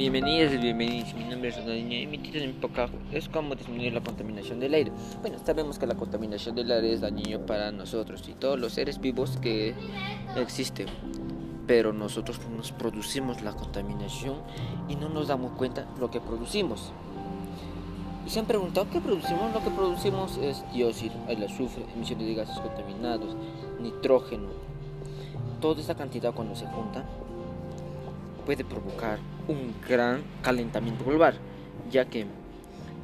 Bienvenidos y bienvenidos. Mi nombre es Ronaldinho y mi título en podcast es cómo disminuir la contaminación del aire. Bueno, sabemos que la contaminación del aire es dañino para nosotros y todos los seres vivos que existen. Pero nosotros nos producimos la contaminación y no nos damos cuenta lo que producimos. Y se han preguntado qué producimos. Lo que producimos es dióxido, el azufre, emisiones de gases contaminados, nitrógeno. Toda esa cantidad cuando se junta puede provocar un gran calentamiento global, ya que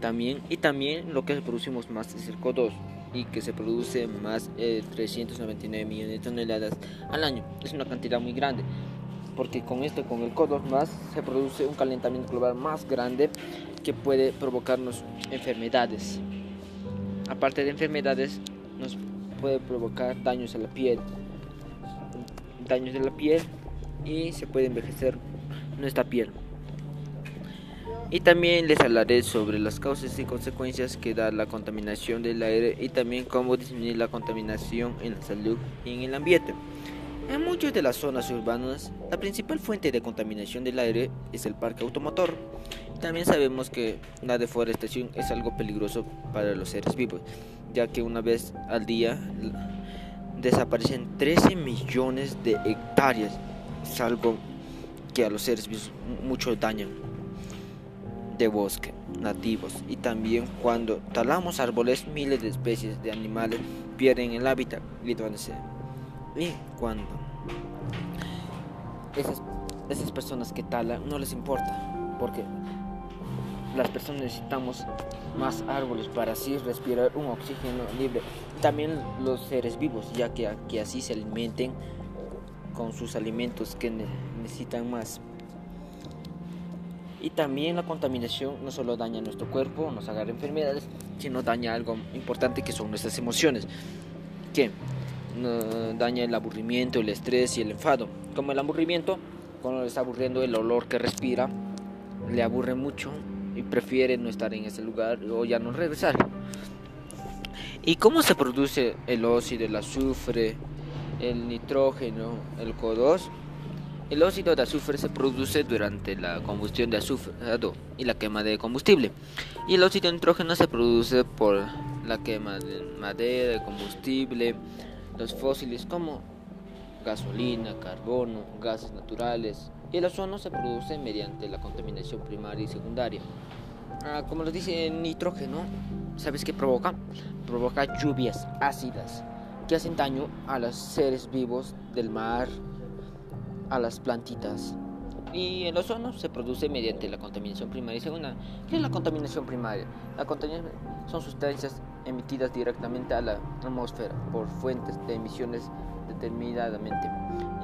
también y también lo que producimos más es el CO2 y que se produce más de 399 millones de toneladas al año. Es una cantidad muy grande, porque con esto, con el CO2 más, se produce un calentamiento global más grande que puede provocarnos enfermedades. Aparte de enfermedades, nos puede provocar daños a la piel, daños de la piel y se puede envejecer nuestra piel. Y también les hablaré sobre las causas y consecuencias que da la contaminación del aire y también cómo disminuir la contaminación en la salud y en el ambiente. En muchas de las zonas urbanas, la principal fuente de contaminación del aire es el parque automotor. También sabemos que la deforestación es algo peligroso para los seres vivos, ya que una vez al día desaparecen 13 millones de hectáreas. Es algo que a los seres vivos mucho daño de bosque nativos. Y también cuando talamos árboles miles de especies de animales pierden el hábitat y y cuando esas, esas personas que talan no les importa porque las personas necesitamos más árboles para así respirar un oxígeno libre. También los seres vivos ya que, que así se alimenten con sus alimentos que necesitan más. Y también la contaminación no solo daña nuestro cuerpo, nos agarra enfermedades, sino daña algo importante que son nuestras emociones, que daña el aburrimiento, el estrés y el enfado. Como el aburrimiento, cuando le está aburriendo el olor que respira, le aburre mucho y prefiere no estar en ese lugar o ya no regresar. ¿Y cómo se produce el óxido, el azufre, el nitrógeno, el CO2. El óxido de azufre se produce durante la combustión de azufre y la quema de combustible. Y el óxido de nitrógeno se produce por la quema de madera, de combustible, los fósiles como gasolina, carbono, gases naturales. Y el ozono se produce mediante la contaminación primaria y secundaria. Ah, como lo dice el nitrógeno, ¿sabes qué provoca? Provoca lluvias ácidas que hacen daño a los seres vivos del mar, a las plantitas. Y el ozono se produce mediante la contaminación primaria y segunda. ¿Qué es la contaminación primaria? La contaminación son sustancias emitidas directamente a la atmósfera por fuentes de emisiones determinadamente.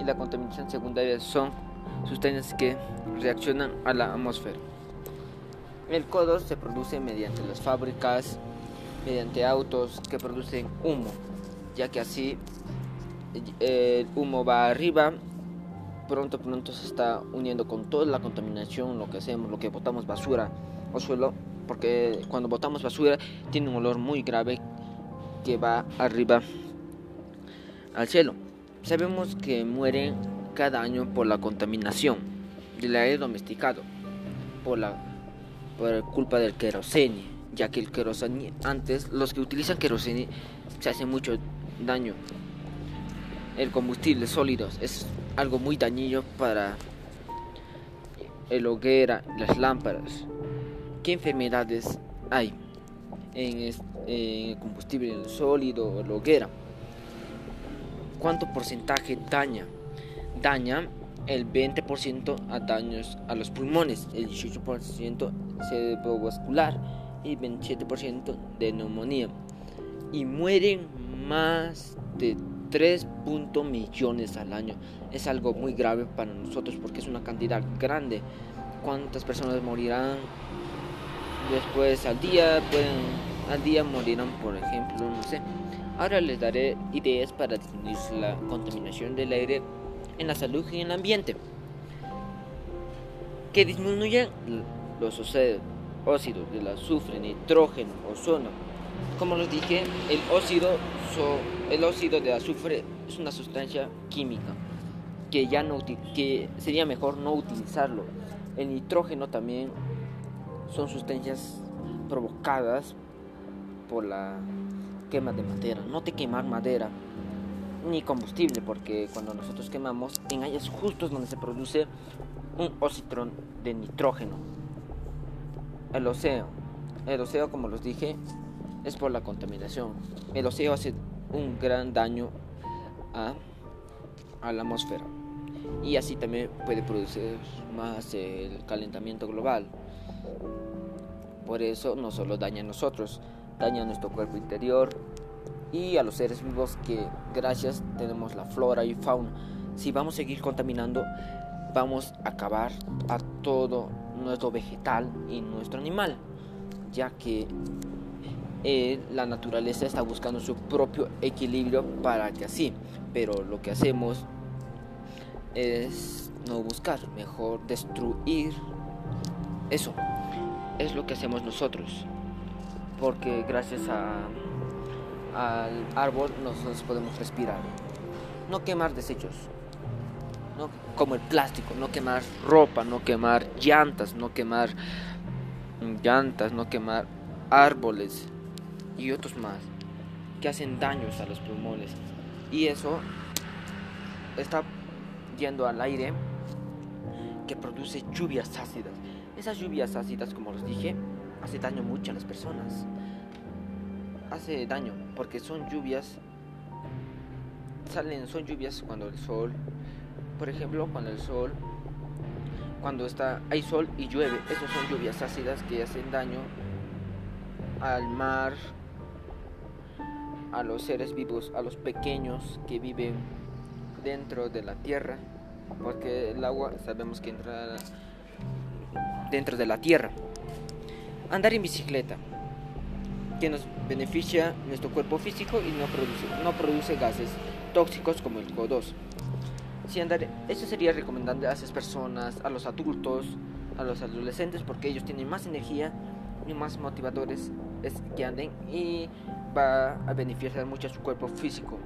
Y la contaminación secundaria son sustancias que reaccionan a la atmósfera. El CO2 se produce mediante las fábricas, mediante autos que producen humo ya que así el humo va arriba, pronto pronto se está uniendo con toda la contaminación, lo que hacemos, lo que botamos basura o suelo, porque cuando botamos basura tiene un olor muy grave que va arriba al cielo. Sabemos que mueren cada año por la contaminación del aire domesticado, por la por culpa del querosene, ya que el querosene antes los que utilizan querosene se hace mucho daño. El combustible sólido es algo muy dañino para el hoguera, las lámparas. ¿Qué enfermedades hay en, el combustible sólido o la hoguera? ¿Cuánto porcentaje daña? Daña el 20% a daños a los pulmones, el 18% cerebrovascular y 27% de neumonía. Y mueren más de 3 millones al año. Es algo muy grave para nosotros porque es una cantidad grande. ¿Cuántas personas morirán después al día? Pueden al día morirán, por ejemplo, no sé. Ahora les daré ideas para disminuir la contaminación del aire en la salud y en el ambiente. Que disminuyan los óxidos del azufre, nitrógeno, ozono, como les dije, el óxido, el óxido de azufre es una sustancia química que ya no que sería mejor no utilizarlo, El nitrógeno también son sustancias provocadas por la quema de madera. No te quemar madera ni combustible, porque cuando nosotros quemamos en áreas justos donde se produce un ocitrón de nitrógeno. El océano. El océano, como los dije, es por la contaminación. El océano hace un gran daño a, a la atmósfera y así también puede producir más el calentamiento global. Por eso no solo daña a nosotros, daña a nuestro cuerpo interior y a los seres vivos que gracias tenemos la flora y fauna. Si vamos a seguir contaminando, vamos a acabar a todo nuestro vegetal y nuestro animal, ya que eh, la naturaleza está buscando su propio equilibrio para que así, pero lo que hacemos es no buscar, mejor destruir eso. Es lo que hacemos nosotros, porque gracias a, al árbol nosotros podemos respirar. No quemar desechos, no, como el plástico, no quemar ropa, no quemar llantas, no quemar llantas, no quemar árboles y otros más que hacen daños a los pulmones. Y eso está yendo al aire que produce lluvias ácidas. Esas lluvias ácidas, como les dije, hace daño mucho a las personas. Hace daño porque son lluvias salen son lluvias cuando el sol, por ejemplo, cuando el sol cuando está hay sol y llueve, esas son lluvias ácidas que hacen daño al mar, a los seres vivos, a los pequeños que viven dentro de la tierra, porque el agua sabemos que entra dentro de la tierra. Andar en bicicleta, que nos beneficia nuestro cuerpo físico y no produce, no produce gases tóxicos como el CO2. Si andar, eso sería recomendable a esas personas, a los adultos, a los adolescentes, porque ellos tienen más energía y más motivadores que anden y va a beneficiar mucho a su cuerpo físico,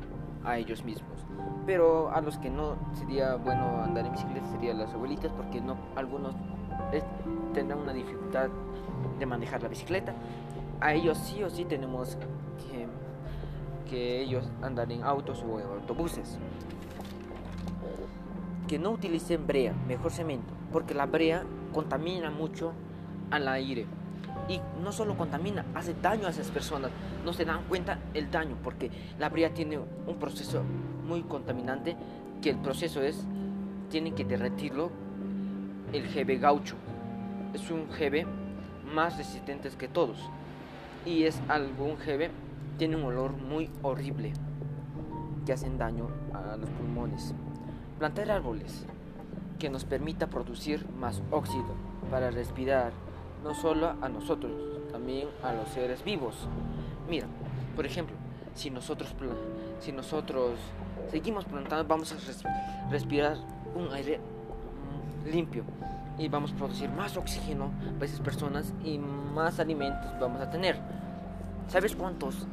a ellos mismos. Pero a los que no sería bueno andar en bicicleta serían las abuelitas porque no algunos tendrán una dificultad de manejar la bicicleta. A ellos sí o sí tenemos que, que ellos andar en autos o en autobuses. Que no utilicen brea, mejor cemento, porque la brea contamina mucho al aire y no solo contamina, hace daño a esas personas. No se dan cuenta el daño porque la brea tiene un proceso muy contaminante que el proceso es, tienen que derretirlo el GB gaucho. Es un GB más resistente que todos y es algún GB tiene un olor muy horrible que hacen daño a los pulmones. Plantar árboles que nos permita producir más óxido para respirar no solo a nosotros, también a los seres vivos. Mira, por ejemplo, si nosotros, si nosotros seguimos plantando, vamos a respirar un aire mm, limpio y vamos a producir más oxígeno para esas personas y más alimentos vamos a tener. ¿Sabes cuántos,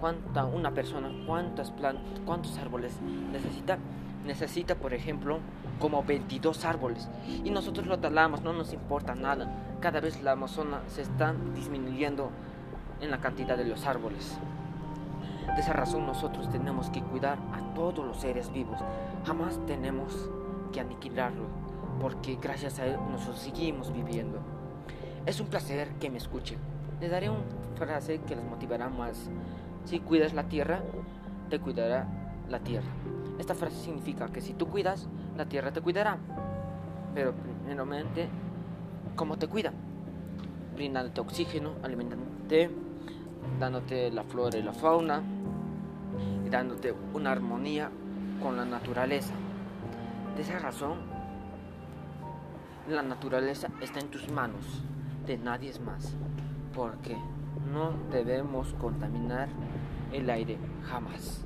cuánta una persona, cuántas plantas, cuántos árboles necesita? Necesita, por ejemplo, como 22 árboles y nosotros lo talamos, no nos importa nada. Cada vez la Amazona se está disminuyendo en la cantidad de los árboles. De esa razón nosotros tenemos que cuidar a todos los seres vivos. Jamás tenemos que aniquilarlo, porque gracias a él nosotros seguimos viviendo. Es un placer que me escuchen. Les daré una frase que les motivará más. Si cuidas la tierra, te cuidará la tierra. Esta frase significa que si tú cuidas, la tierra te cuidará. Pero primeramente, ¿cómo te cuida? Brindándote oxígeno, alimentándote, dándote la flora y la fauna, y dándote una armonía con la naturaleza. De esa razón, la naturaleza está en tus manos, de nadie más, porque no debemos contaminar el aire jamás.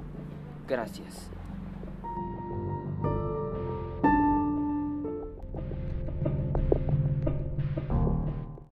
Gracias.